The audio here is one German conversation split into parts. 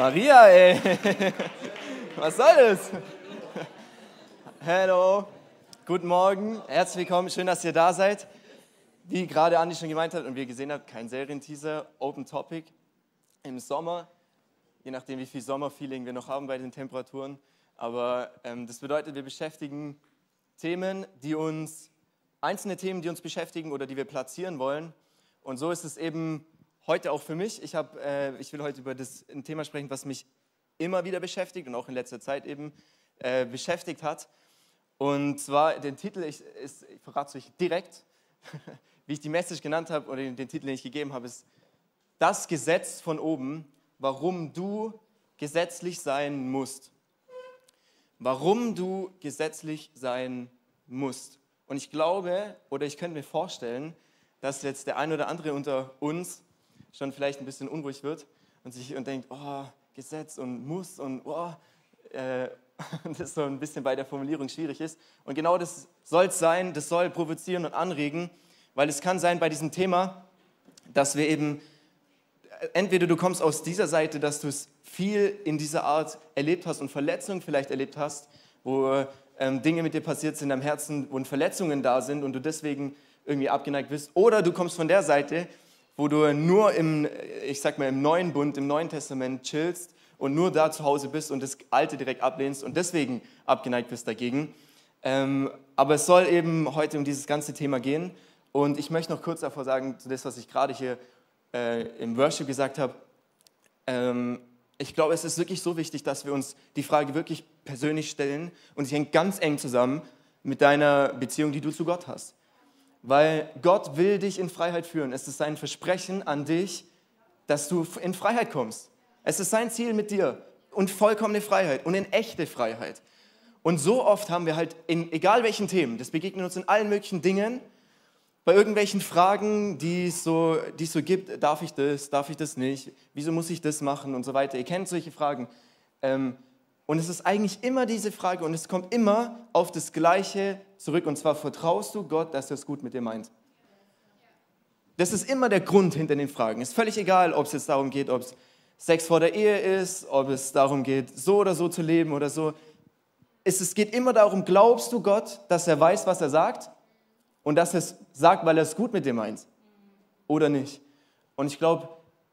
Maria, ey. Was soll das? Hallo. Guten Morgen. Herzlich willkommen. Schön, dass ihr da seid. Wie gerade Andi schon gemeint hat und wir gesehen habt, kein Serienteaser, Open Topic im Sommer. Je nachdem, wie viel Sommerfeeling wir noch haben bei den Temperaturen. Aber ähm, das bedeutet, wir beschäftigen Themen, die uns, einzelne Themen, die uns beschäftigen oder die wir platzieren wollen. Und so ist es eben heute auch für mich. Ich, hab, äh, ich will heute über das, ein Thema sprechen, was mich immer wieder beschäftigt und auch in letzter Zeit eben äh, beschäftigt hat. Und zwar den Titel, ich, ist, ich verrate es euch direkt, wie ich die Message genannt habe oder den, den Titel, den ich gegeben habe, ist Das Gesetz von oben, warum du gesetzlich sein musst. Warum du gesetzlich sein musst. Und ich glaube, oder ich könnte mir vorstellen, dass jetzt der ein oder andere unter uns schon vielleicht ein bisschen unruhig wird und sich und denkt, oh, Gesetz und muss und oh, äh, das so ein bisschen bei der Formulierung schwierig ist. Und genau das soll es sein, das soll provozieren und anregen, weil es kann sein bei diesem Thema, dass wir eben, entweder du kommst aus dieser Seite, dass du es viel in dieser Art erlebt hast und Verletzungen vielleicht erlebt hast, wo ähm, Dinge mit dir passiert sind am Herzen, wo Verletzungen da sind und du deswegen irgendwie abgeneigt bist. Oder du kommst von der Seite, wo du nur im, ich sag mal, im Neuen Bund, im Neuen Testament chillst und nur da zu Hause bist und das Alte direkt ablehnst und deswegen abgeneigt bist dagegen. Ähm, aber es soll eben heute um dieses ganze Thema gehen. Und ich möchte noch kurz davor sagen, zu das, was ich gerade hier äh, im Worship gesagt habe. Ähm, ich glaube, es ist wirklich so wichtig, dass wir uns die Frage wirklich persönlich stellen und sie hängt ganz eng zusammen mit deiner Beziehung, die du zu Gott hast weil Gott will dich in Freiheit führen. Es ist sein Versprechen an dich, dass du in Freiheit kommst. Es ist sein Ziel mit dir und vollkommene Freiheit und in echte Freiheit. Und so oft haben wir halt in egal welchen Themen, das begegnet uns in allen möglichen Dingen, bei irgendwelchen Fragen, die es so, die es so gibt, darf ich das, darf ich das nicht, wieso muss ich das machen und so weiter. Ihr kennt solche Fragen. Ähm, und es ist eigentlich immer diese Frage und es kommt immer auf das Gleiche zurück. Und zwar vertraust du Gott, dass er es gut mit dir meint. Das ist immer der Grund hinter den Fragen. Ist völlig egal, ob es jetzt darum geht, ob es Sex vor der Ehe ist, ob es darum geht, so oder so zu leben oder so. Es, es geht immer darum, glaubst du Gott, dass er weiß, was er sagt und dass er es sagt, weil er es gut mit dir meint oder nicht. Und ich glaube,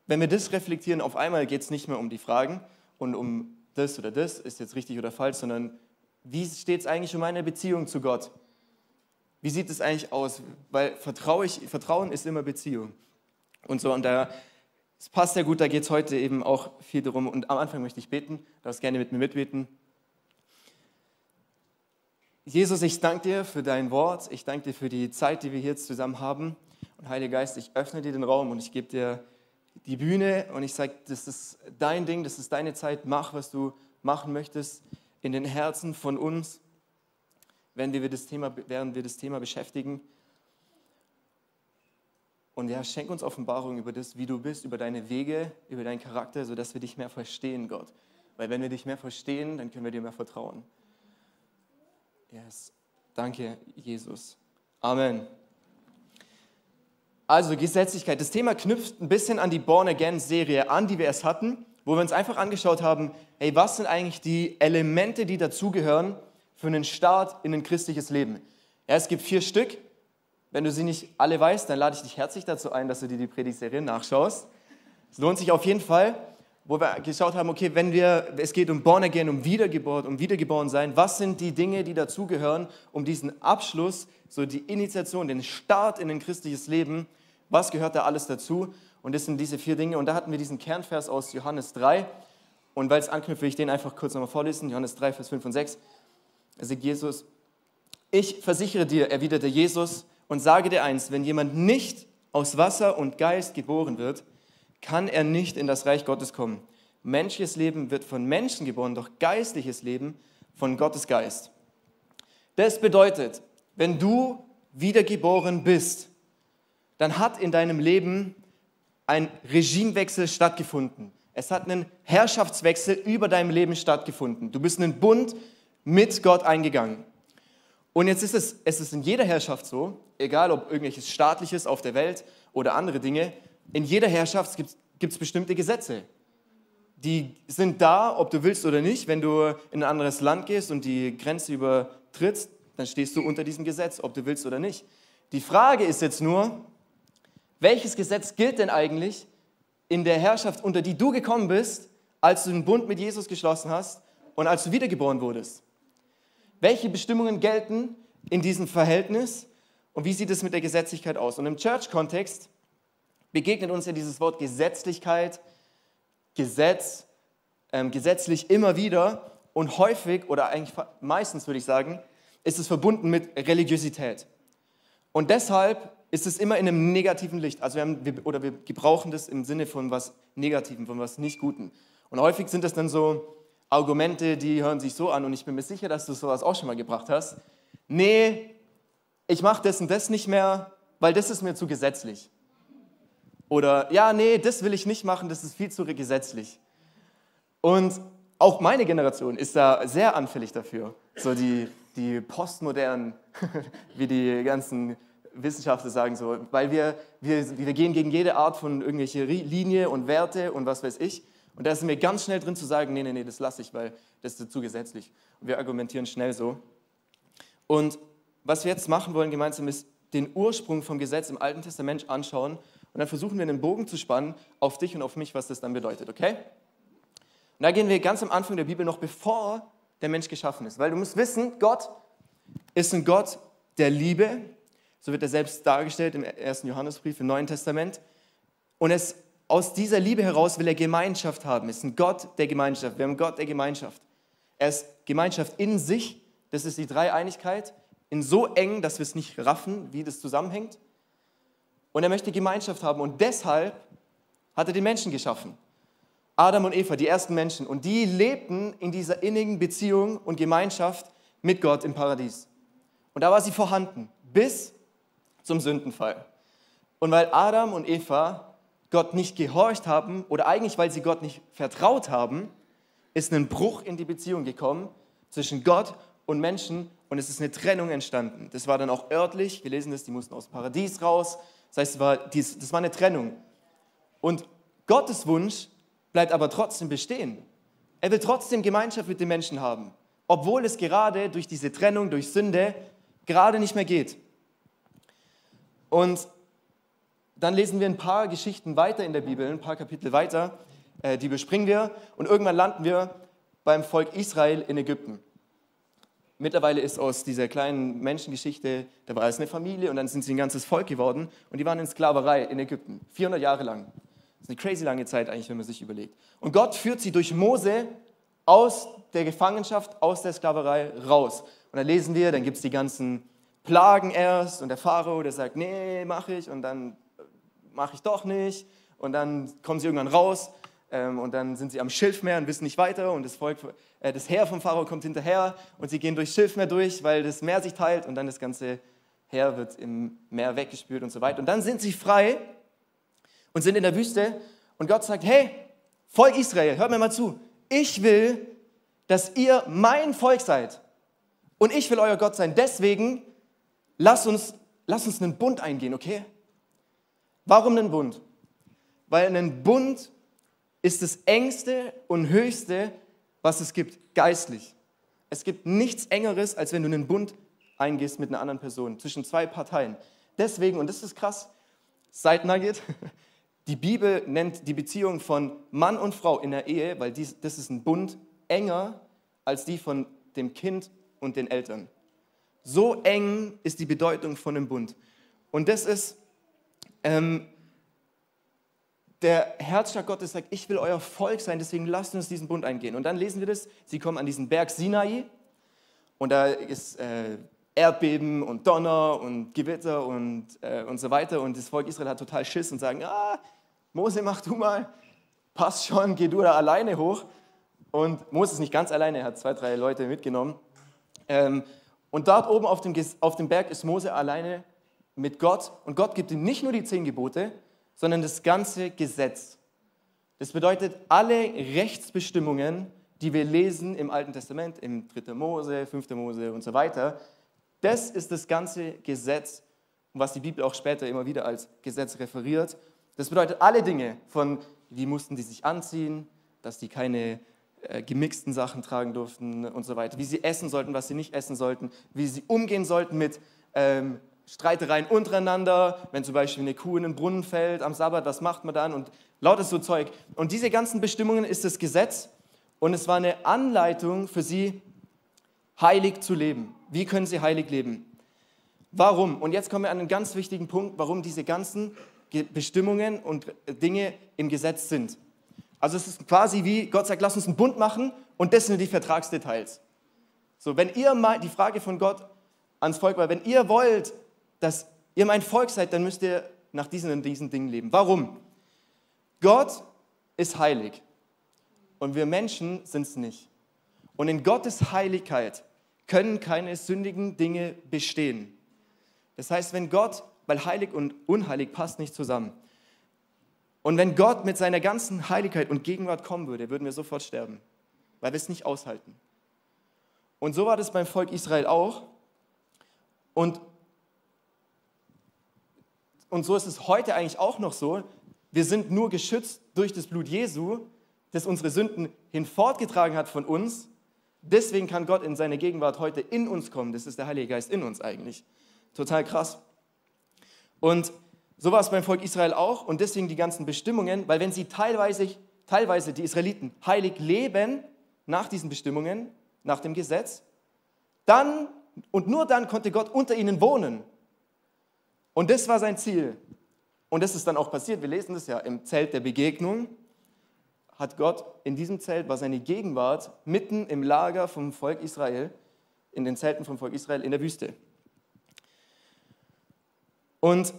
wenn wir das reflektieren, auf einmal geht es nicht mehr um die Fragen und um das oder das ist jetzt richtig oder falsch, sondern wie steht es eigentlich um meine Beziehung zu Gott? Wie sieht es eigentlich aus? Weil Vertraue ich, Vertrauen ist immer Beziehung. Und so, und da, es passt sehr gut, da geht es heute eben auch viel darum. Und am Anfang möchte ich beten, darfst gerne mit mir mitbeten. Jesus, ich danke dir für dein Wort, ich danke dir für die Zeit, die wir hier zusammen haben. Und Heiliger Geist, ich öffne dir den Raum und ich gebe dir die Bühne und ich sage, das ist dein Ding, das ist deine Zeit, mach, was du machen möchtest in den Herzen von uns, während wir das Thema, während wir das Thema beschäftigen. Und ja, schenk uns Offenbarung über das, wie du bist, über deine Wege, über deinen Charakter, sodass wir dich mehr verstehen, Gott. Weil wenn wir dich mehr verstehen, dann können wir dir mehr vertrauen. Yes. Danke, Jesus. Amen. Also Gesetzlichkeit. Das Thema knüpft ein bisschen an die Born Again Serie an, die wir erst hatten, wo wir uns einfach angeschaut haben, hey, was sind eigentlich die Elemente, die dazugehören für einen Start in ein christliches Leben? Ja, es gibt vier Stück. Wenn du sie nicht alle weißt, dann lade ich dich herzlich dazu ein, dass du dir die Predigtserie nachschaust. Es lohnt sich auf jeden Fall, wo wir geschaut haben, okay, wenn wir, es geht um Born Again, um Wiedergeburt, um Wiedergeboren sein, was sind die Dinge, die dazugehören, um diesen Abschluss, so die Initiation, den Start in ein christliches Leben was gehört da alles dazu? Und das sind diese vier Dinge. Und da hatten wir diesen Kernvers aus Johannes 3. Und weil es anknüpft, will ich den einfach kurz nochmal vorlesen. Johannes 3, Vers 5 und 6. Da sagt Jesus, ich versichere dir, erwiderte Jesus, und sage dir eins, wenn jemand nicht aus Wasser und Geist geboren wird, kann er nicht in das Reich Gottes kommen. Menschliches Leben wird von Menschen geboren, doch geistliches Leben von Gottes Geist. Das bedeutet, wenn du wiedergeboren bist, dann hat in deinem Leben ein Regimewechsel stattgefunden. Es hat einen Herrschaftswechsel über deinem Leben stattgefunden. Du bist einen Bund mit Gott eingegangen. Und jetzt ist es, es ist in jeder Herrschaft so, egal ob irgendwelches Staatliches auf der Welt oder andere Dinge, in jeder Herrschaft gibt es bestimmte Gesetze. die sind da, ob du willst oder nicht. Wenn du in ein anderes Land gehst und die Grenze übertrittst, dann stehst du unter diesem Gesetz, ob du willst oder nicht. Die Frage ist jetzt nur, welches Gesetz gilt denn eigentlich in der Herrschaft, unter die du gekommen bist, als du den Bund mit Jesus geschlossen hast und als du wiedergeboren wurdest? Welche Bestimmungen gelten in diesem Verhältnis und wie sieht es mit der Gesetzlichkeit aus? Und im Church-Kontext begegnet uns ja dieses Wort Gesetzlichkeit, Gesetz, ähm, gesetzlich immer wieder und häufig oder eigentlich meistens würde ich sagen, ist es verbunden mit Religiosität. Und deshalb ist es immer in einem negativen Licht. Also wir, haben, wir, oder wir gebrauchen das im Sinne von was Negativen, von was nicht Guten. Und häufig sind das dann so Argumente, die hören sich so an und ich bin mir sicher, dass du sowas auch schon mal gebracht hast. Nee, ich mache das und das nicht mehr, weil das ist mir zu gesetzlich. Oder ja, nee, das will ich nicht machen, das ist viel zu gesetzlich. Und auch meine Generation ist da sehr anfällig dafür. So die, die postmodernen, wie die ganzen Wissenschaftler sagen, so, weil wir, wir, wir gehen gegen jede Art von irgendwelche Linie und Werte und was weiß ich. Und da sind wir ganz schnell drin zu sagen, nee, nee, nee, das lasse ich, weil das ist zu gesetzlich. Und wir argumentieren schnell so. Und was wir jetzt machen wollen gemeinsam ist den Ursprung vom Gesetz im Alten Testament anschauen und dann versuchen wir einen Bogen zu spannen auf dich und auf mich, was das dann bedeutet, okay? Und da gehen wir ganz am Anfang der Bibel noch bevor der Mensch geschaffen ist, weil du musst wissen, Gott ist ein Gott der Liebe, so wird er selbst dargestellt im ersten Johannesbrief im Neuen Testament. Und es, aus dieser Liebe heraus will er Gemeinschaft haben. Es ist ein Gott der Gemeinschaft. Wir haben einen Gott der Gemeinschaft. Er ist Gemeinschaft in sich, das ist die Dreieinigkeit in so eng, dass wir es nicht raffen, wie das zusammenhängt. Und er möchte Gemeinschaft haben und deshalb hat er den Menschen geschaffen. Adam und Eva, die ersten Menschen. Und die lebten in dieser innigen Beziehung und Gemeinschaft mit Gott im Paradies. Und da war sie vorhanden, bis zum Sündenfall. Und weil Adam und Eva Gott nicht gehorcht haben, oder eigentlich weil sie Gott nicht vertraut haben, ist ein Bruch in die Beziehung gekommen zwischen Gott und Menschen und es ist eine Trennung entstanden. Das war dann auch örtlich, wir lesen das, die mussten aus dem Paradies raus. Das heißt, das war eine Trennung. Und Gottes Wunsch bleibt aber trotzdem bestehen. Er will trotzdem Gemeinschaft mit den Menschen haben, obwohl es gerade durch diese Trennung, durch Sünde, gerade nicht mehr geht. Und dann lesen wir ein paar Geschichten weiter in der Bibel, ein paar Kapitel weiter, äh, die überspringen wir und irgendwann landen wir beim Volk Israel in Ägypten. Mittlerweile ist aus dieser kleinen Menschengeschichte, da war es eine Familie und dann sind sie ein ganzes Volk geworden und die waren in Sklaverei in Ägypten, 400 Jahre lang. Das ist eine crazy lange Zeit eigentlich, wenn man sich überlegt. Und Gott führt sie durch Mose aus der Gefangenschaft, aus der Sklaverei raus. Und dann lesen wir, dann gibt es die ganzen Plagen erst und der Pharao, der sagt, nee, mache ich und dann mache ich doch nicht. Und dann kommen sie irgendwann raus und dann sind sie am Schilfmeer und wissen nicht weiter und das, Volk, äh, das Heer vom Pharao kommt hinterher und sie gehen durchs Schilfmeer durch, weil das Meer sich teilt und dann das ganze Heer wird im Meer weggespült und so weiter. Und dann sind sie frei und sind in der Wüste und Gott sagt, hey, Volk Israel, hört mir mal zu, ich will, dass ihr mein Volk seid und ich will euer Gott sein. Deswegen lasst uns, lasst uns einen Bund eingehen, okay? Warum einen Bund? Weil ein Bund ist das engste und höchste, was es gibt, geistlich. Es gibt nichts engeres, als wenn du einen Bund eingehst mit einer anderen Person, zwischen zwei Parteien. Deswegen, und das ist krass, Side Nugget, die Bibel nennt die Beziehung von Mann und Frau in der Ehe, weil dies, das ist ein Bund, enger als die von dem Kind und den Eltern. So eng ist die Bedeutung von einem Bund. Und das ist ähm, der Herzschlag Gottes sagt, ich will euer Volk sein, deswegen lasst uns diesen Bund eingehen. Und dann lesen wir das, sie kommen an diesen Berg Sinai und da ist äh, Erdbeben und Donner und Gewitter und, äh, und so weiter und das Volk Israel hat total Schiss und sagen, ah, Mose, mach du mal, passt schon, geh du da alleine hoch. Und Mose ist nicht ganz alleine, er hat zwei, drei Leute mitgenommen. Ähm, und dort oben auf dem, auf dem Berg ist Mose alleine mit Gott und Gott gibt ihm nicht nur die zehn Gebote, sondern das ganze Gesetz. Das bedeutet, alle Rechtsbestimmungen, die wir lesen im Alten Testament, im 3. Mose, 5. Mose und so weiter, das ist das ganze Gesetz, was die Bibel auch später immer wieder als Gesetz referiert. Das bedeutet alle Dinge, von wie mussten die sich anziehen, dass die keine äh, gemixten Sachen tragen durften und so weiter, wie sie essen sollten, was sie nicht essen sollten, wie sie umgehen sollten mit ähm, Streitereien untereinander, wenn zum Beispiel eine Kuh in den Brunnen fällt am Sabbat, was macht man dann und lauter so Zeug. Und diese ganzen Bestimmungen ist das Gesetz und es war eine Anleitung für sie, heilig zu leben. Wie können sie heilig leben? Warum? Und jetzt kommen wir an einen ganz wichtigen Punkt, warum diese ganzen Bestimmungen und Dinge im Gesetz sind. Also es ist quasi wie Gott sagt, lass uns einen Bund machen und das sind die Vertragsdetails. So, wenn ihr mal, die Frage von Gott ans Volk war, wenn ihr wollt, dass ihr mein Volk seid, dann müsst ihr nach diesen und diesen Dingen leben. Warum? Gott ist heilig und wir Menschen sind es nicht. Und in Gottes Heiligkeit können keine sündigen Dinge bestehen. Das heißt, wenn Gott, weil heilig und unheilig passt nicht zusammen. Und wenn Gott mit seiner ganzen Heiligkeit und Gegenwart kommen würde, würden wir sofort sterben, weil wir es nicht aushalten. Und so war das beim Volk Israel auch. Und, und so ist es heute eigentlich auch noch so. Wir sind nur geschützt durch das Blut Jesu, das unsere Sünden hinfortgetragen hat von uns. Deswegen kann Gott in seine Gegenwart heute in uns kommen. Das ist der Heilige Geist in uns eigentlich. Total krass. Und so war es beim Volk Israel auch und deswegen die ganzen Bestimmungen, weil wenn sie teilweise, teilweise die Israeliten heilig leben nach diesen Bestimmungen, nach dem Gesetz, dann und nur dann konnte Gott unter ihnen wohnen. Und das war sein Ziel. Und das ist dann auch passiert. Wir lesen das ja im Zelt der Begegnung. Hat Gott in diesem Zelt, war seine Gegenwart mitten im Lager vom Volk Israel, in den Zelten vom Volk Israel in der Wüste. Und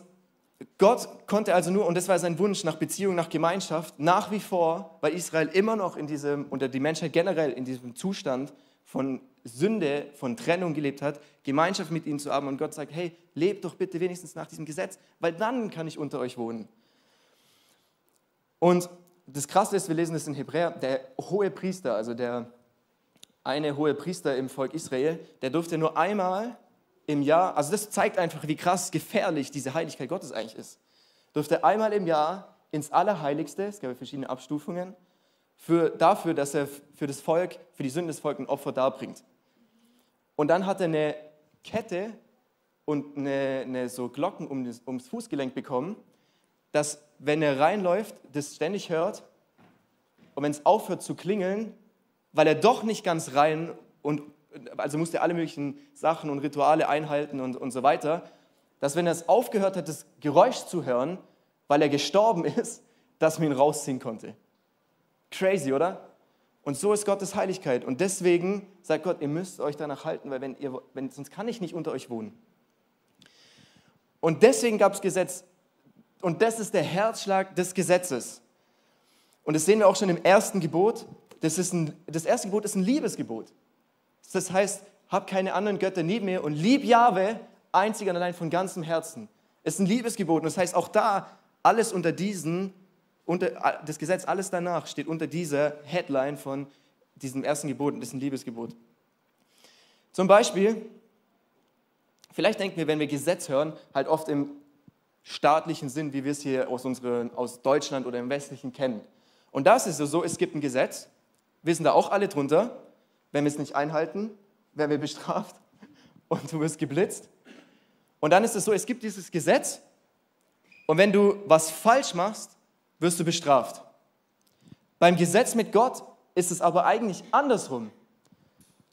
Gott konnte also nur, und das war sein Wunsch nach Beziehung, nach Gemeinschaft, nach wie vor, weil Israel immer noch in diesem, oder die Menschheit generell in diesem Zustand von Sünde, von Trennung gelebt hat, Gemeinschaft mit ihnen zu haben. Und Gott sagt, hey, lebt doch bitte wenigstens nach diesem Gesetz, weil dann kann ich unter euch wohnen. Und das Krasse ist, wir lesen das in Hebräer, der hohe Priester, also der eine hohe Priester im Volk Israel, der durfte nur einmal im Jahr, also das zeigt einfach, wie krass gefährlich diese Heiligkeit Gottes eigentlich ist, durfte einmal im Jahr ins Allerheiligste, es gab verschiedene Abstufungen, für, dafür, dass er für das Volk, für die Sünde des Volkes ein Opfer darbringt. Und dann hat er eine Kette und eine, eine so Glocken um das, ums Fußgelenk bekommen, dass, wenn er reinläuft, das ständig hört und wenn es aufhört zu klingeln, weil er doch nicht ganz rein und also musste alle möglichen Sachen und Rituale einhalten und, und so weiter, dass wenn er es aufgehört hat, das Geräusch zu hören, weil er gestorben ist, dass man ihn rausziehen konnte. Crazy, oder? Und so ist Gottes Heiligkeit. Und deswegen sagt Gott, ihr müsst euch danach halten, weil wenn ihr, wenn, sonst kann ich nicht unter euch wohnen. Und deswegen gab es Gesetz. Und das ist der Herzschlag des Gesetzes. Und das sehen wir auch schon im ersten Gebot. Das, ist ein, das erste Gebot ist ein Liebesgebot. Das heißt, hab keine anderen Götter neben mir und lieb Jahwe einzig und allein von ganzem Herzen. Es ist ein Liebesgebot. Und das heißt, auch da alles unter diesen, unter, das Gesetz, alles danach steht unter dieser Headline von diesem ersten Gebot und ein Liebesgebot. Zum Beispiel, vielleicht denken wir, wenn wir Gesetz hören, halt oft im staatlichen Sinn, wie wir es hier aus, unsere, aus Deutschland oder im Westlichen kennen. Und das ist so, es gibt ein Gesetz, wir sind da auch alle drunter, wenn wir es nicht einhalten, werden wir bestraft und du wirst geblitzt. Und dann ist es so, es gibt dieses Gesetz und wenn du was falsch machst, wirst du bestraft. Beim Gesetz mit Gott ist es aber eigentlich andersrum.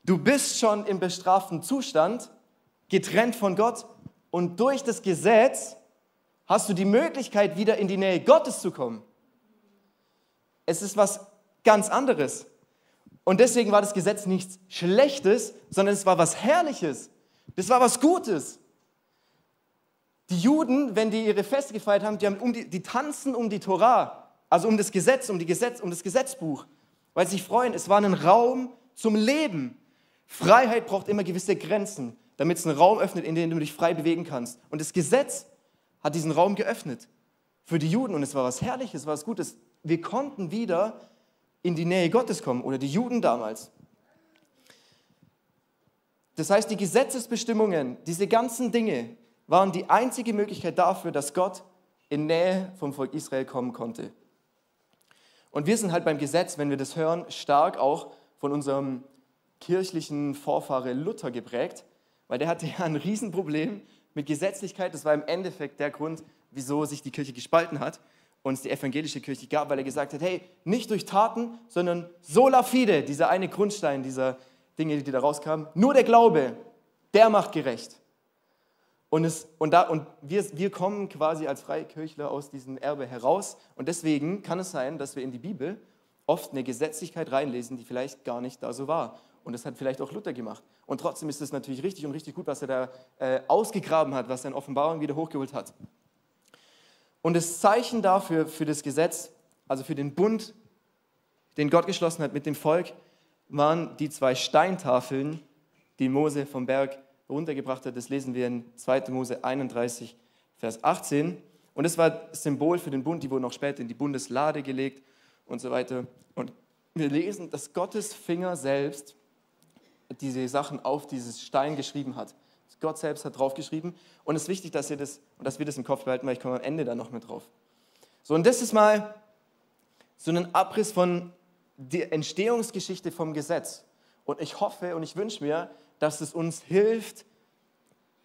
Du bist schon im bestraften Zustand, getrennt von Gott und durch das Gesetz hast du die Möglichkeit, wieder in die Nähe Gottes zu kommen. Es ist was ganz anderes. Und deswegen war das Gesetz nichts Schlechtes, sondern es war was Herrliches. Das war was Gutes. Die Juden, wenn die ihre Feste gefeiert haben, die, haben um die, die tanzen um die Torah, also um das Gesetz, um, die Gesetz, um das Gesetzbuch, weil sie sich freuen. Es war ein Raum zum Leben. Freiheit braucht immer gewisse Grenzen, damit es einen Raum öffnet, in dem du dich frei bewegen kannst. Und das Gesetz hat diesen Raum geöffnet für die Juden und es war was Herrliches, es war was Gutes. Wir konnten wieder in die Nähe Gottes kommen oder die Juden damals. Das heißt, die Gesetzesbestimmungen, diese ganzen Dinge waren die einzige Möglichkeit dafür, dass Gott in Nähe vom Volk Israel kommen konnte. Und wir sind halt beim Gesetz, wenn wir das hören, stark auch von unserem kirchlichen Vorfahre Luther geprägt, weil der hatte ja ein Riesenproblem mit Gesetzlichkeit. Das war im Endeffekt der Grund, wieso sich die Kirche gespalten hat und es die evangelische Kirche gab, weil er gesagt hat, hey, nicht durch Taten, sondern sola fide, dieser eine Grundstein dieser Dinge, die da rauskamen, nur der Glaube, der macht gerecht. Und, es, und, da, und wir, wir kommen quasi als Freikirchler aus diesem Erbe heraus und deswegen kann es sein, dass wir in die Bibel oft eine Gesetzlichkeit reinlesen, die vielleicht gar nicht da so war. Und das hat vielleicht auch Luther gemacht. Und trotzdem ist es natürlich richtig und richtig gut, was er da äh, ausgegraben hat, was er in Offenbarung wieder hochgeholt hat. Und das Zeichen dafür, für das Gesetz, also für den Bund, den Gott geschlossen hat mit dem Volk, waren die zwei Steintafeln, die Mose vom Berg runtergebracht hat. Das lesen wir in 2. Mose 31, Vers 18. Und das war Symbol für den Bund, die wurden auch später in die Bundeslade gelegt und so weiter. Und wir lesen, dass Gottes Finger selbst diese Sachen auf dieses Stein geschrieben hat. Gott selbst hat draufgeschrieben. Und es ist wichtig, dass, ihr das, dass wir das im Kopf behalten, weil ich komme am Ende dann noch mit drauf. So, und das ist mal so ein Abriss von der Entstehungsgeschichte vom Gesetz. Und ich hoffe und ich wünsche mir, dass es uns hilft,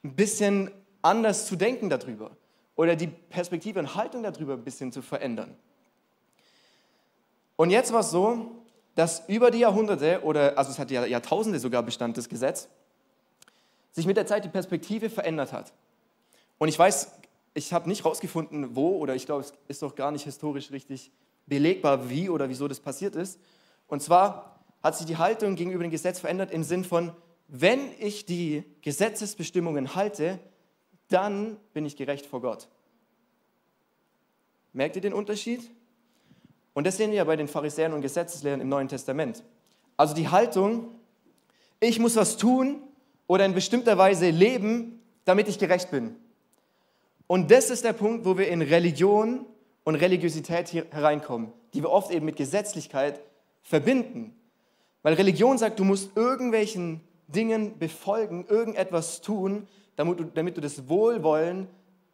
ein bisschen anders zu denken darüber oder die Perspektive und Haltung darüber ein bisschen zu verändern. Und jetzt war es so, dass über die Jahrhunderte oder also es hat ja Jahrtausende sogar Bestand das Gesetz, sich mit der Zeit die Perspektive verändert hat. Und ich weiß, ich habe nicht herausgefunden, wo oder ich glaube, es ist doch gar nicht historisch richtig belegbar, wie oder wieso das passiert ist. Und zwar hat sich die Haltung gegenüber dem Gesetz verändert im Sinn von, wenn ich die Gesetzesbestimmungen halte, dann bin ich gerecht vor Gott. Merkt ihr den Unterschied? Und das sehen wir ja bei den Pharisäern und Gesetzeslehrern im Neuen Testament. Also die Haltung, ich muss was tun oder in bestimmter Weise leben, damit ich gerecht bin. Und das ist der Punkt, wo wir in Religion und Religiosität hereinkommen, die wir oft eben mit Gesetzlichkeit verbinden. Weil Religion sagt, du musst irgendwelchen Dingen befolgen, irgendetwas tun, damit du, damit du das Wohlwollen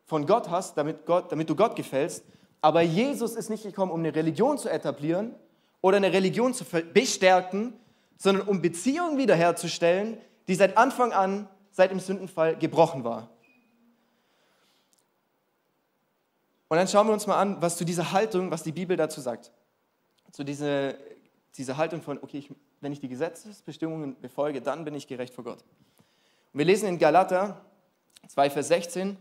von Gott hast, damit, Gott, damit du Gott gefällst. Aber Jesus ist nicht gekommen, um eine Religion zu etablieren oder eine Religion zu bestärken, sondern um Beziehungen wiederherzustellen, die seit Anfang an, seit dem Sündenfall gebrochen war. Und dann schauen wir uns mal an, was zu dieser Haltung, was die Bibel dazu sagt. Zu dieser, dieser Haltung von, okay, ich wenn ich die Gesetzesbestimmungen befolge, dann bin ich gerecht vor Gott. Und wir lesen in Galater 2, Vers 16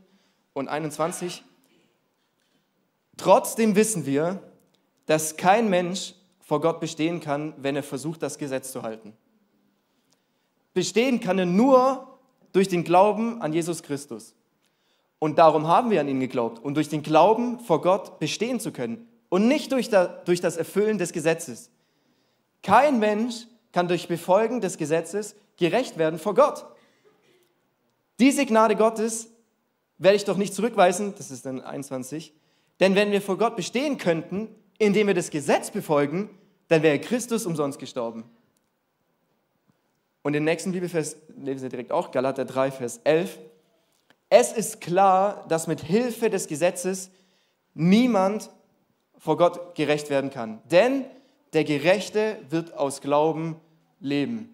und 21, trotzdem wissen wir, dass kein Mensch vor Gott bestehen kann, wenn er versucht, das Gesetz zu halten. Bestehen kann er nur durch den Glauben an Jesus Christus. Und darum haben wir an ihn geglaubt, um durch den Glauben vor Gott bestehen zu können und nicht durch das Erfüllen des Gesetzes. Kein Mensch kann durch Befolgen des Gesetzes gerecht werden vor Gott. Diese Gnade Gottes werde ich doch nicht zurückweisen, das ist dann 21, denn wenn wir vor Gott bestehen könnten, indem wir das Gesetz befolgen, dann wäre Christus umsonst gestorben. Und den nächsten Bibelvers lesen Sie direkt auch, Galater 3, Vers 11. Es ist klar, dass mit Hilfe des Gesetzes niemand vor Gott gerecht werden kann. Denn der Gerechte wird aus Glauben leben.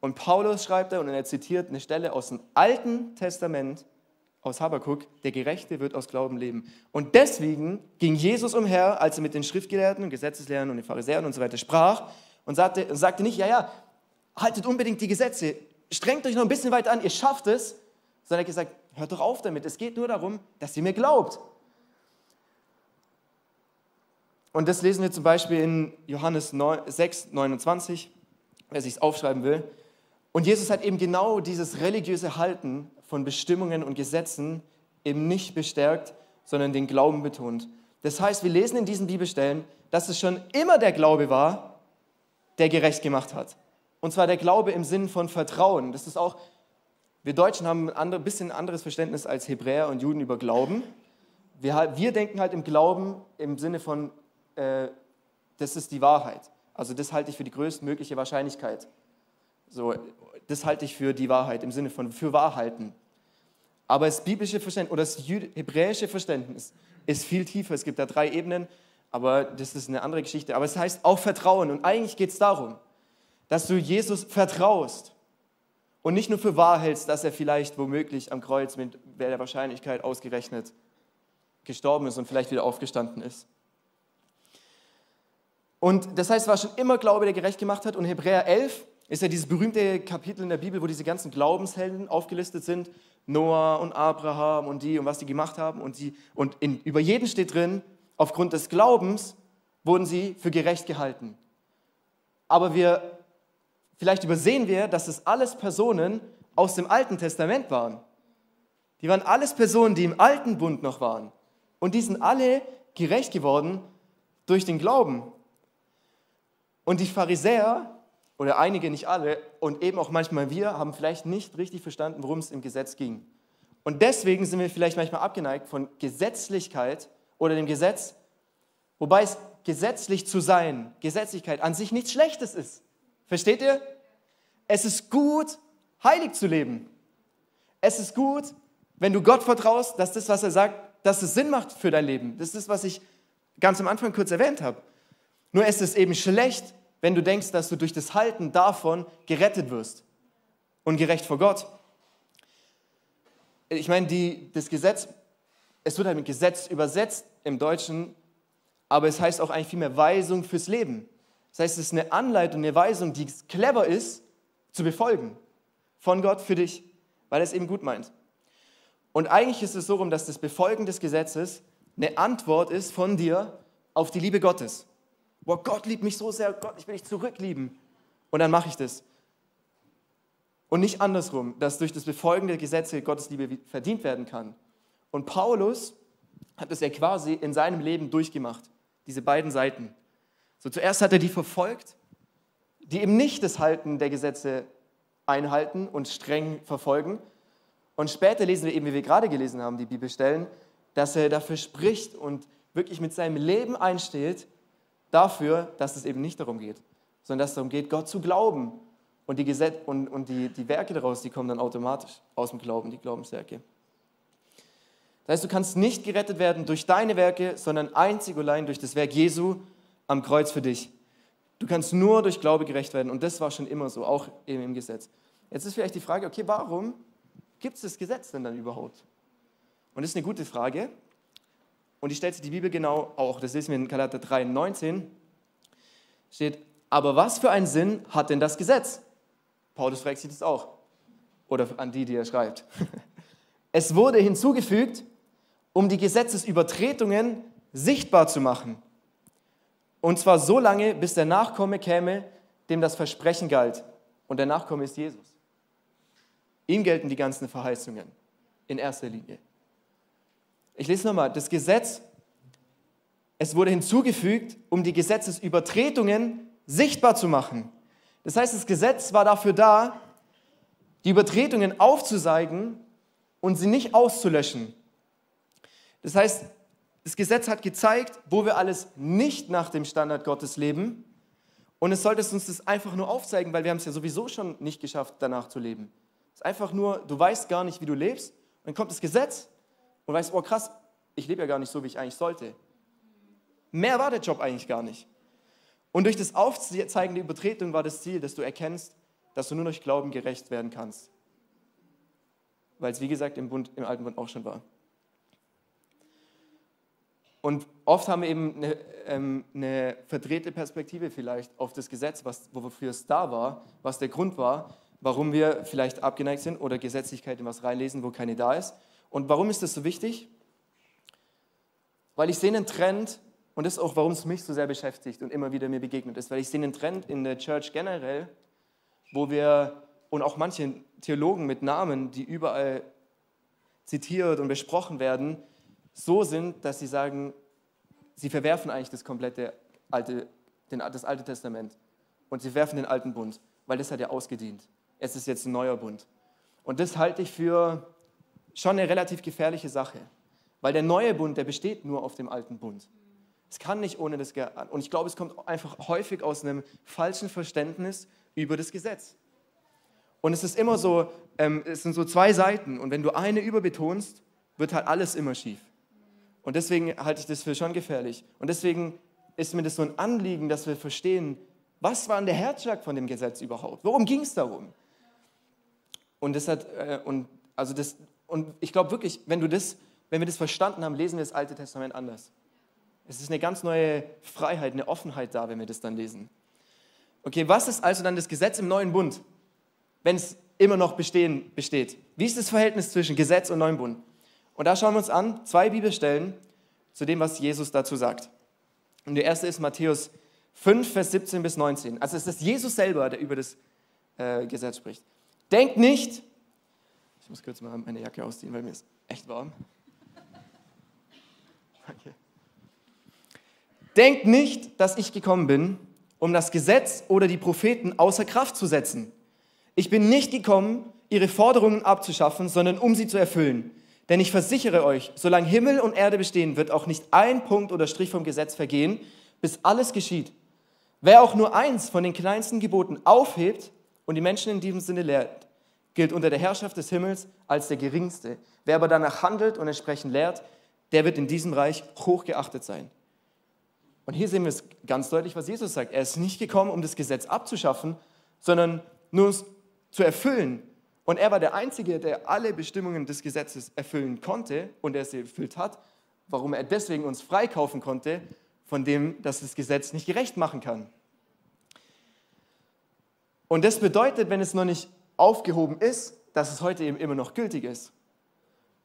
Und Paulus schreibt da und er zitiert eine Stelle aus dem Alten Testament, aus Habakkuk, der Gerechte wird aus Glauben leben. Und deswegen ging Jesus umher, als er mit den Schriftgelehrten und Gesetzeslehrern und den Pharisäern und so weiter sprach und sagte, sagte nicht, ja, ja, haltet unbedingt die Gesetze, strengt euch noch ein bisschen weiter an, ihr schafft es, sondern er hat gesagt, hört doch auf damit, es geht nur darum, dass ihr mir glaubt. Und das lesen wir zum Beispiel in Johannes 6, 29, wer sich es aufschreiben will. Und Jesus hat eben genau dieses religiöse Halten von Bestimmungen und Gesetzen eben nicht bestärkt, sondern den Glauben betont. Das heißt, wir lesen in diesen Bibelstellen, dass es schon immer der Glaube war, der gerecht gemacht hat. Und zwar der Glaube im Sinn von Vertrauen. Das ist auch, wir Deutschen haben ein bisschen anderes Verständnis als Hebräer und Juden über Glauben. Wir, wir denken halt im Glauben im Sinne von äh, das ist die Wahrheit. Also das halte ich für die größtmögliche Wahrscheinlichkeit. So, das halte ich für die Wahrheit im Sinne von für wahr halten. Aber das biblische Verständnis oder das hebräische Verständnis ist viel tiefer. Es gibt da drei Ebenen. Aber das ist eine andere Geschichte. Aber es heißt auch Vertrauen. Und eigentlich geht es darum, dass du Jesus vertraust und nicht nur für wahr hältst, dass er vielleicht womöglich am Kreuz mit der Wahrscheinlichkeit ausgerechnet gestorben ist und vielleicht wieder aufgestanden ist. Und das heißt, es war schon immer Glaube, der gerecht gemacht hat. Und Hebräer 11 ist ja dieses berühmte Kapitel in der Bibel, wo diese ganzen Glaubenshelden aufgelistet sind. Noah und Abraham und die und was die gemacht haben. Und, die, und in, über jeden steht drin, aufgrund des Glaubens wurden sie für gerecht gehalten. Aber wir, vielleicht übersehen wir, dass es alles Personen aus dem Alten Testament waren. Die waren alles Personen, die im alten Bund noch waren. Und die sind alle gerecht geworden durch den Glauben. Und die Pharisäer, oder einige, nicht alle, und eben auch manchmal wir, haben vielleicht nicht richtig verstanden, worum es im Gesetz ging. Und deswegen sind wir vielleicht manchmal abgeneigt von Gesetzlichkeit oder dem Gesetz, wobei es gesetzlich zu sein, Gesetzlichkeit an sich nichts Schlechtes ist. Versteht ihr? Es ist gut, heilig zu leben. Es ist gut, wenn du Gott vertraust, dass das, was er sagt, dass es Sinn macht für dein Leben. Das ist, was ich ganz am Anfang kurz erwähnt habe. Nur ist es eben schlecht, wenn du denkst, dass du durch das Halten davon gerettet wirst und gerecht vor Gott. Ich meine, die, das Gesetz, es wird halt mit Gesetz übersetzt im Deutschen, aber es heißt auch eigentlich vielmehr Weisung fürs Leben. Das heißt, es ist eine Anleitung, eine Weisung, die clever ist, zu befolgen. Von Gott für dich, weil er es eben gut meint. Und eigentlich ist es so rum, dass das Befolgen des Gesetzes eine Antwort ist von dir auf die Liebe Gottes. Boah, Gott liebt mich so sehr, Gott, ich will dich zurücklieben. Und dann mache ich das. Und nicht andersrum, dass durch das Befolgen der Gesetze Gottes Liebe verdient werden kann. Und Paulus hat es ja quasi in seinem Leben durchgemacht, diese beiden Seiten. So zuerst hat er die verfolgt, die eben nicht das Halten der Gesetze einhalten und streng verfolgen. Und später lesen wir eben, wie wir gerade gelesen haben, die Bibelstellen, dass er dafür spricht und wirklich mit seinem Leben einsteht, dafür, dass es eben nicht darum geht, sondern dass es darum geht, Gott zu glauben. Und die, Gesetz und, und die, die Werke daraus, die kommen dann automatisch aus dem Glauben, die Glaubenswerke. Das heißt, du kannst nicht gerettet werden durch deine Werke, sondern einzig und allein durch das Werk Jesu am Kreuz für dich. Du kannst nur durch Glaube gerecht werden und das war schon immer so, auch eben im Gesetz. Jetzt ist vielleicht die Frage, okay, warum gibt es das Gesetz denn dann überhaupt? Und das ist eine gute Frage. Und die stellt sich die Bibel genau auch. Das lesen wir in Galater 3, 19. Steht, aber was für einen Sinn hat denn das Gesetz? Paulus fragt sich das auch. Oder an die, die er schreibt. Es wurde hinzugefügt, um die Gesetzesübertretungen sichtbar zu machen. Und zwar so lange, bis der Nachkomme käme, dem das Versprechen galt. Und der Nachkomme ist Jesus. Ihm gelten die ganzen Verheißungen in erster Linie. Ich lese nochmal, das Gesetz, es wurde hinzugefügt, um die Gesetzesübertretungen sichtbar zu machen. Das heißt, das Gesetz war dafür da, die Übertretungen aufzuzeigen und sie nicht auszulöschen. Das heißt, das Gesetz hat gezeigt, wo wir alles nicht nach dem Standard Gottes leben. Und es sollte uns das einfach nur aufzeigen, weil wir haben es ja sowieso schon nicht geschafft, danach zu leben. Es ist einfach nur, du weißt gar nicht, wie du lebst. Und dann kommt das Gesetz und weißt, oh krass, ich lebe ja gar nicht so, wie ich eigentlich sollte. Mehr war der Job eigentlich gar nicht. Und durch das Aufzeigen der Übertretung war das Ziel, dass du erkennst, dass du nur durch Glauben gerecht werden kannst. Weil es, wie gesagt, im, Bund, im Alten Bund auch schon war. Und oft haben wir eben eine, ähm, eine verdrehte Perspektive vielleicht auf das Gesetz, was, wofür es da war, was der Grund war, warum wir vielleicht abgeneigt sind oder Gesetzlichkeit in was reinlesen, wo keine da ist. Und warum ist das so wichtig? Weil ich sehe einen Trend, und das ist auch, warum es mich so sehr beschäftigt und immer wieder mir begegnet ist, weil ich sehe einen Trend in der Church generell, wo wir, und auch manche Theologen mit Namen, die überall zitiert und besprochen werden, so sind, dass sie sagen, sie verwerfen eigentlich das komplette alte, den, das Alte Testament und sie werfen den alten Bund, weil das hat ja ausgedient. Es ist jetzt ein neuer Bund. Und das halte ich für schon eine relativ gefährliche Sache, weil der neue Bund, der besteht nur auf dem alten Bund. Es kann nicht ohne das. Und ich glaube, es kommt einfach häufig aus einem falschen Verständnis über das Gesetz. Und es ist immer so, ähm, es sind so zwei Seiten. Und wenn du eine überbetonst, wird halt alles immer schief. Und deswegen halte ich das für schon gefährlich. Und deswegen ist mir das so ein Anliegen, dass wir verstehen, was war denn der Herzschlag von dem Gesetz überhaupt? Worum ging es darum? Und das hat, äh, und also das, und ich glaube wirklich, wenn du das, wenn wir das verstanden haben, lesen wir das Alte Testament anders. Es ist eine ganz neue Freiheit, eine Offenheit da, wenn wir das dann lesen. Okay, was ist also dann das Gesetz im neuen Bund, wenn es immer noch bestehen, besteht? Wie ist das Verhältnis zwischen Gesetz und neuen Bund? Und da schauen wir uns an zwei Bibelstellen zu dem, was Jesus dazu sagt. Und der erste ist Matthäus 5, Vers 17 bis 19. Also es ist Jesus selber, der über das äh, Gesetz spricht. Denkt nicht, ich muss kurz mal meine Jacke ausziehen, weil mir ist echt warm. Okay. Denkt nicht, dass ich gekommen bin, um das Gesetz oder die Propheten außer Kraft zu setzen. Ich bin nicht gekommen, ihre Forderungen abzuschaffen, sondern um sie zu erfüllen. Denn ich versichere euch, solange Himmel und Erde bestehen, wird auch nicht ein Punkt oder Strich vom Gesetz vergehen, bis alles geschieht. Wer auch nur eins von den kleinsten Geboten aufhebt und die Menschen in diesem Sinne lehrt, gilt unter der Herrschaft des Himmels als der geringste. Wer aber danach handelt und entsprechend lehrt, der wird in diesem Reich hochgeachtet sein. Und hier sehen wir es ganz deutlich, was Jesus sagt. Er ist nicht gekommen, um das Gesetz abzuschaffen, sondern nur zu erfüllen. Und er war der Einzige, der alle Bestimmungen des Gesetzes erfüllen konnte und er sie erfüllt hat, warum er deswegen uns freikaufen konnte, von dem, dass das Gesetz nicht gerecht machen kann. Und das bedeutet, wenn es noch nicht aufgehoben ist, dass es heute eben immer noch gültig ist.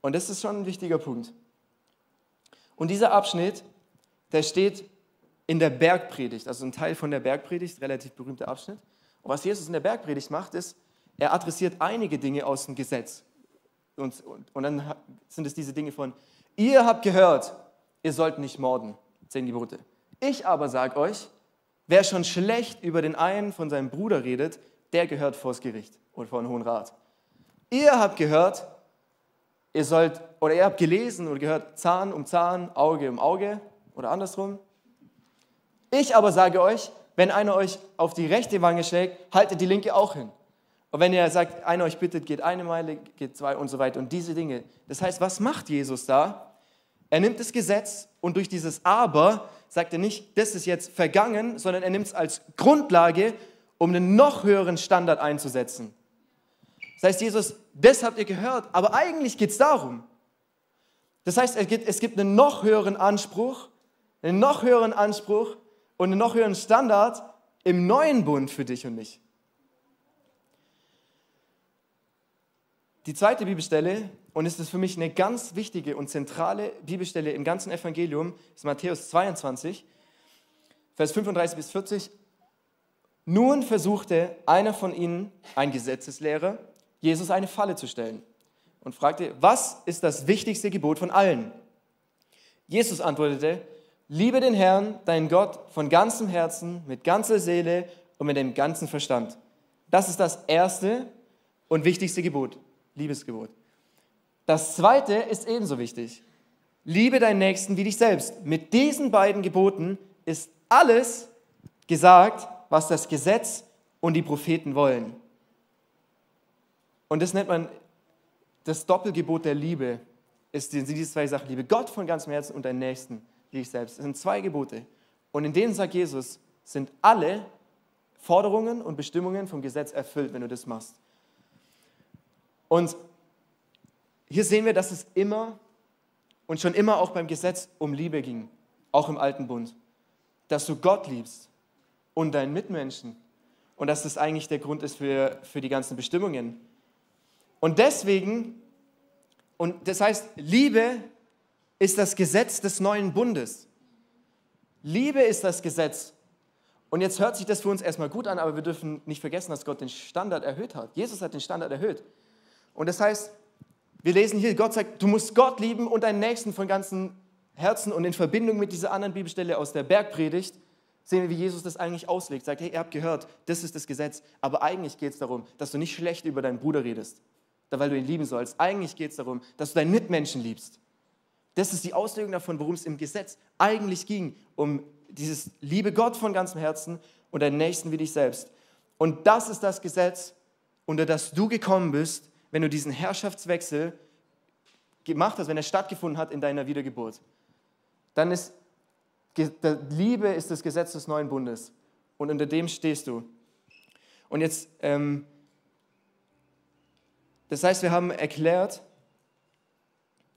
Und das ist schon ein wichtiger Punkt. Und dieser Abschnitt, der steht in der Bergpredigt, also ein Teil von der Bergpredigt, relativ berühmter Abschnitt. Und was Jesus in der Bergpredigt macht, ist, er adressiert einige Dinge aus dem Gesetz. Und, und, und dann sind es diese Dinge von, ihr habt gehört, ihr sollt nicht morden, zehn Gebote. Ich aber sage euch, wer schon schlecht über den einen von seinem Bruder redet, der gehört vors Gericht vor den Hohen Rat. Ihr habt gehört, ihr sollt, oder ihr habt gelesen oder gehört, Zahn um Zahn, Auge um Auge oder andersrum. Ich aber sage euch, wenn einer euch auf die rechte Wange schlägt, haltet die linke auch hin. Und wenn ihr sagt, einer euch bittet, geht eine Meile, geht zwei und so weiter und diese Dinge. Das heißt, was macht Jesus da? Er nimmt das Gesetz und durch dieses Aber sagt er nicht, das ist jetzt vergangen, sondern er nimmt es als Grundlage, um einen noch höheren Standard einzusetzen. Das heißt, Jesus, das habt ihr gehört, aber eigentlich geht es darum. Das heißt, es gibt einen noch höheren Anspruch, einen noch höheren Anspruch und einen noch höheren Standard im neuen Bund für dich und mich. Die zweite Bibelstelle, und es ist für mich eine ganz wichtige und zentrale Bibelstelle im ganzen Evangelium, ist Matthäus 22, Vers 35 bis 40. Nun versuchte einer von ihnen, ein Gesetzeslehrer, Jesus eine Falle zu stellen und fragte, was ist das wichtigste Gebot von allen? Jesus antwortete, liebe den Herrn, deinen Gott, von ganzem Herzen, mit ganzer Seele und mit dem ganzen Verstand. Das ist das erste und wichtigste Gebot, Liebesgebot. Das zweite ist ebenso wichtig. Liebe deinen Nächsten wie dich selbst. Mit diesen beiden Geboten ist alles gesagt, was das Gesetz und die Propheten wollen. Und das nennt man das Doppelgebot der Liebe. Ist diese zwei Sachen. Liebe Gott von ganzem Herzen und deinen Nächsten wie dich selbst. Das sind zwei Gebote. Und in denen sagt Jesus, sind alle Forderungen und Bestimmungen vom Gesetz erfüllt, wenn du das machst. Und hier sehen wir, dass es immer und schon immer auch beim Gesetz um Liebe ging, auch im alten Bund. Dass du Gott liebst und deinen Mitmenschen und dass das eigentlich der Grund ist für, für die ganzen Bestimmungen. Und deswegen, und das heißt, Liebe ist das Gesetz des neuen Bundes. Liebe ist das Gesetz. Und jetzt hört sich das für uns erstmal gut an, aber wir dürfen nicht vergessen, dass Gott den Standard erhöht hat. Jesus hat den Standard erhöht. Und das heißt, wir lesen hier, Gott sagt, du musst Gott lieben und deinen Nächsten von ganzem Herzen. Und in Verbindung mit dieser anderen Bibelstelle aus der Bergpredigt sehen wir, wie Jesus das eigentlich auslegt. Sagt, hey, ihr habt gehört, das ist das Gesetz. Aber eigentlich geht es darum, dass du nicht schlecht über deinen Bruder redest weil du ihn lieben sollst. Eigentlich geht es darum, dass du deinen Mitmenschen liebst. Das ist die Auslegung davon, worum es im Gesetz eigentlich ging, um dieses Liebe Gott von ganzem Herzen und deinen Nächsten wie dich selbst. Und das ist das Gesetz, unter das du gekommen bist, wenn du diesen Liebe ist das Gesetz des neuen Bundes. Und unter dem stehst du. Und jetzt, ähm, das heißt, wir haben erklärt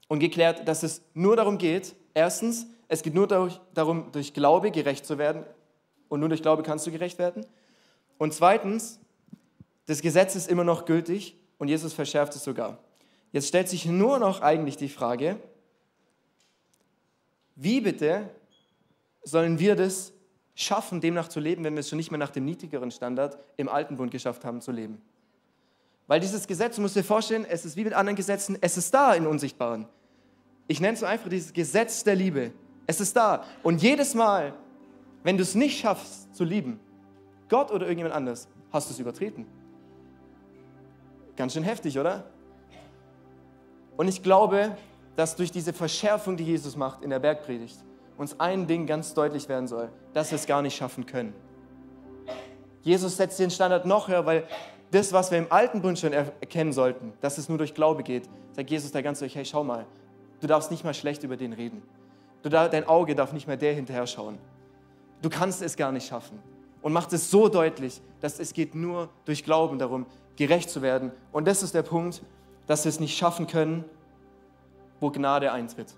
und geklärt, dass es nur darum geht, erstens, es geht nur darum, durch Glaube gerecht zu werden. Und nur durch Glaube kannst du gerecht werden. Und zweitens, das Gesetz ist immer noch gültig und Jesus verschärft es sogar. Jetzt stellt sich nur noch eigentlich die Frage, wie bitte sollen wir das schaffen, demnach zu leben, wenn wir es schon nicht mehr nach dem niedrigeren Standard im alten Bund geschafft haben zu leben? Weil dieses Gesetz, du musst dir vorstellen, es ist wie mit anderen Gesetzen, es ist da in Unsichtbaren. Ich nenne es so einfach dieses Gesetz der Liebe. Es ist da. Und jedes Mal, wenn du es nicht schaffst zu lieben, Gott oder irgendjemand anders, hast du es übertreten. Ganz schön heftig, oder? Und ich glaube, dass durch diese Verschärfung, die Jesus macht in der Bergpredigt, uns ein Ding ganz deutlich werden soll, dass wir es gar nicht schaffen können. Jesus setzt den Standard noch höher, weil das, was wir im alten Bund schon erkennen sollten, dass es nur durch Glaube geht, sagt Jesus da ganz durch, hey, schau mal, du darfst nicht mal schlecht über den reden. Du, dein Auge darf nicht mehr der hinterher schauen. Du kannst es gar nicht schaffen. Und macht es so deutlich, dass es geht nur durch Glauben darum, gerecht zu werden. Und das ist der Punkt, dass wir es nicht schaffen können, wo Gnade eintritt.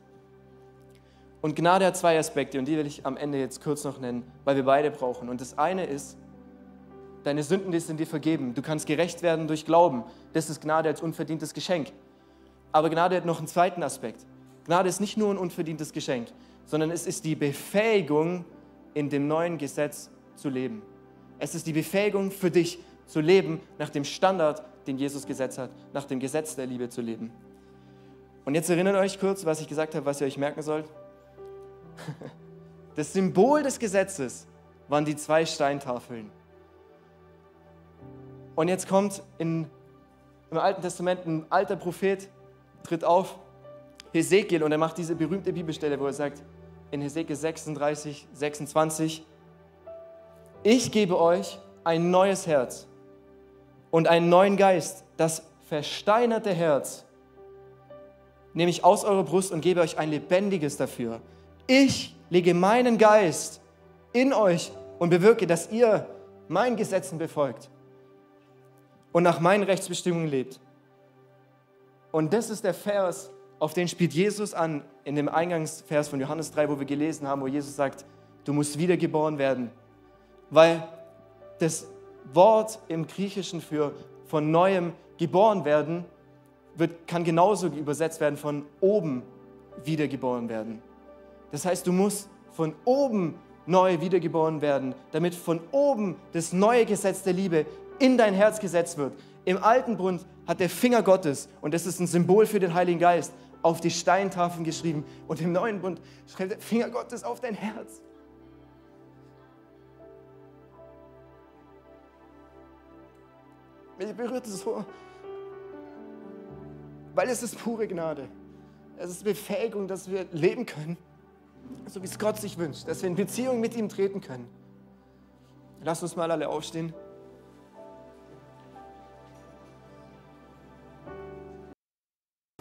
Und Gnade hat zwei Aspekte und die will ich am Ende jetzt kurz noch nennen, weil wir beide brauchen. Und das eine ist, deine Sünden sind dir vergeben. Du kannst gerecht werden durch Glauben. Das ist Gnade als unverdientes Geschenk. Aber Gnade hat noch einen zweiten Aspekt. Gnade ist nicht nur ein unverdientes Geschenk, sondern es ist die Befähigung, in dem neuen Gesetz zu leben. Es ist die Befähigung für dich zu leben nach dem Standard, den Jesus gesetzt hat, nach dem Gesetz der Liebe zu leben. Und jetzt erinnert euch kurz, was ich gesagt habe, was ihr euch merken sollt. Das Symbol des Gesetzes waren die zwei Steintafeln. Und jetzt kommt in, im Alten Testament ein alter Prophet, tritt auf, Hesekiel, und er macht diese berühmte Bibelstelle, wo er sagt, in Hesekiel 36, 26, ich gebe euch ein neues Herz und einen neuen Geist, das versteinerte Herz nehme ich aus eurer Brust und gebe euch ein lebendiges dafür. Ich lege meinen Geist in euch und bewirke, dass ihr meinen Gesetzen befolgt und nach meinen Rechtsbestimmungen lebt. Und das ist der Vers, auf den spielt Jesus an in dem Eingangsvers von Johannes 3, wo wir gelesen haben, wo Jesus sagt, du musst wiedergeboren werden. Weil das Wort im Griechischen für von neuem geboren werden wird, kann genauso übersetzt werden von oben wiedergeboren werden. Das heißt, du musst von oben neu wiedergeboren werden, damit von oben das neue Gesetz der Liebe in dein Herz gesetzt wird. Im alten Bund hat der Finger Gottes, und das ist ein Symbol für den Heiligen Geist, auf die Steintafeln geschrieben. Und im neuen Bund schreibt der Finger Gottes auf dein Herz. Mich berührt es so, weil es ist pure Gnade. Es ist Befähigung, dass wir leben können, so wie es Gott sich wünscht, dass wir in Beziehung mit ihm treten können. Lass uns mal alle aufstehen.